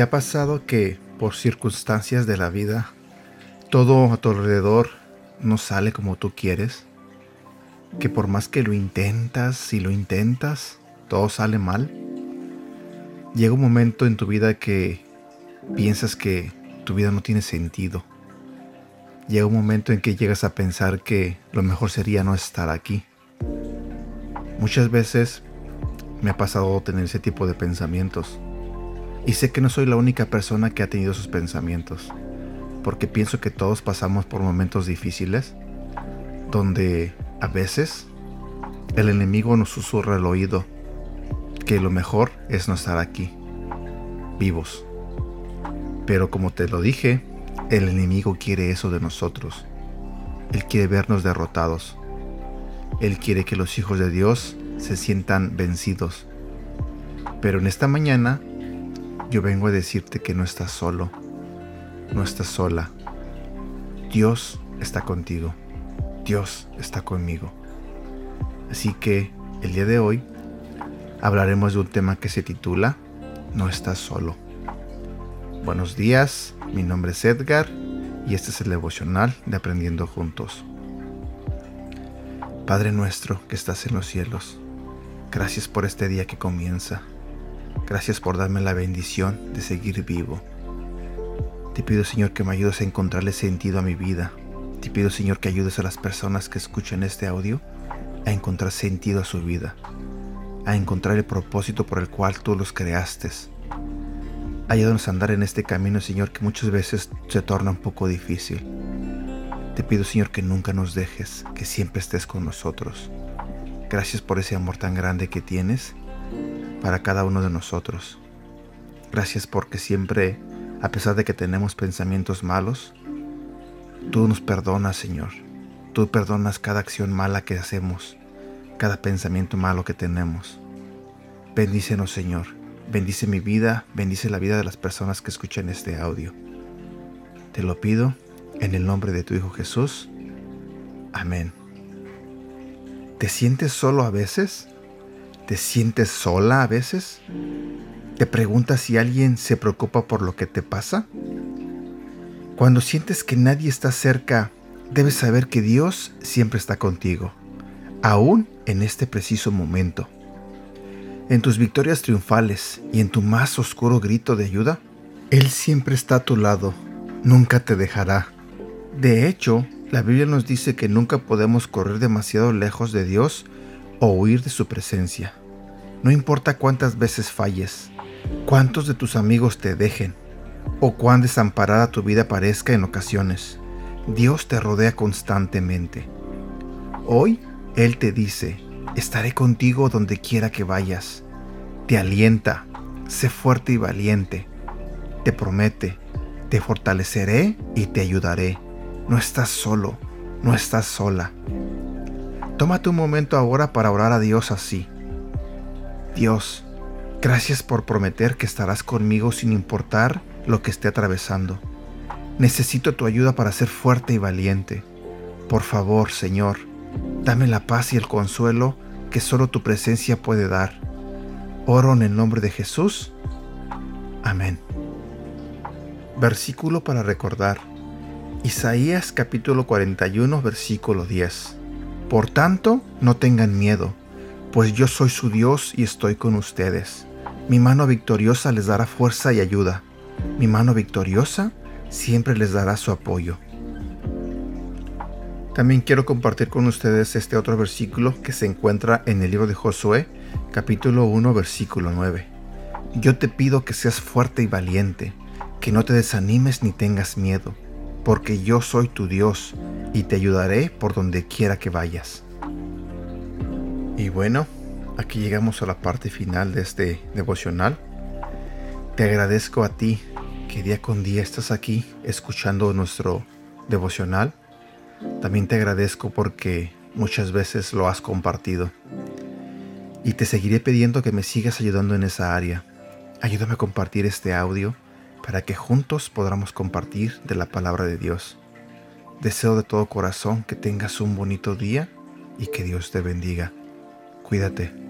¿Te ha pasado que por circunstancias de la vida todo a tu alrededor no sale como tú quieres? Que por más que lo intentas y lo intentas, todo sale mal. Llega un momento en tu vida que piensas que tu vida no tiene sentido. Llega un momento en que llegas a pensar que lo mejor sería no estar aquí. Muchas veces me ha pasado tener ese tipo de pensamientos y sé que no soy la única persona que ha tenido esos pensamientos, porque pienso que todos pasamos por momentos difíciles, donde a veces el enemigo nos susurra al oído que lo mejor es no estar aquí, vivos. Pero como te lo dije, el enemigo quiere eso de nosotros. Él quiere vernos derrotados. Él quiere que los hijos de Dios se sientan vencidos. Pero en esta mañana yo vengo a decirte que no estás solo, no estás sola. Dios está contigo, Dios está conmigo. Así que el día de hoy hablaremos de un tema que se titula No estás solo. Buenos días, mi nombre es Edgar y este es el devocional de Aprendiendo Juntos. Padre nuestro que estás en los cielos, gracias por este día que comienza. Gracias por darme la bendición de seguir vivo. Te pido Señor que me ayudes a encontrarle sentido a mi vida. Te pido Señor que ayudes a las personas que escuchan este audio a encontrar sentido a su vida, a encontrar el propósito por el cual tú los creaste. Ayúdanos a andar en este camino, Señor, que muchas veces se torna un poco difícil. Te pido, Señor, que nunca nos dejes, que siempre estés con nosotros. Gracias por ese amor tan grande que tienes para cada uno de nosotros. Gracias porque siempre, a pesar de que tenemos pensamientos malos, tú nos perdonas, Señor. Tú perdonas cada acción mala que hacemos, cada pensamiento malo que tenemos. Bendícenos, Señor. Bendice mi vida, bendice la vida de las personas que escuchan este audio. Te lo pido en el nombre de tu Hijo Jesús. Amén. ¿Te sientes solo a veces? ¿Te sientes sola a veces? ¿Te preguntas si alguien se preocupa por lo que te pasa? Cuando sientes que nadie está cerca, debes saber que Dios siempre está contigo, aún en este preciso momento. En tus victorias triunfales y en tu más oscuro grito de ayuda, Él siempre está a tu lado, nunca te dejará. De hecho, la Biblia nos dice que nunca podemos correr demasiado lejos de Dios o huir de su presencia. No importa cuántas veces falles, cuántos de tus amigos te dejen o cuán desamparada tu vida parezca en ocasiones, Dios te rodea constantemente. Hoy Él te dice, estaré contigo donde quiera que vayas. Te alienta, sé fuerte y valiente. Te promete, te fortaleceré y te ayudaré. No estás solo, no estás sola. Tómate un momento ahora para orar a Dios así. Dios, gracias por prometer que estarás conmigo sin importar lo que esté atravesando. Necesito tu ayuda para ser fuerte y valiente. Por favor, Señor, dame la paz y el consuelo que solo tu presencia puede dar. Oro en el nombre de Jesús. Amén. Versículo para recordar. Isaías capítulo 41 versículo 10. Por tanto, no tengan miedo pues yo soy su Dios y estoy con ustedes. Mi mano victoriosa les dará fuerza y ayuda. Mi mano victoriosa siempre les dará su apoyo. También quiero compartir con ustedes este otro versículo que se encuentra en el libro de Josué, capítulo 1, versículo 9. Yo te pido que seas fuerte y valiente, que no te desanimes ni tengas miedo, porque yo soy tu Dios y te ayudaré por donde quiera que vayas. Y bueno, aquí llegamos a la parte final de este devocional. Te agradezco a ti que día con día estás aquí escuchando nuestro devocional. También te agradezco porque muchas veces lo has compartido. Y te seguiré pidiendo que me sigas ayudando en esa área. Ayúdame a compartir este audio para que juntos podamos compartir de la palabra de Dios. Deseo de todo corazón que tengas un bonito día y que Dios te bendiga. Cuídate.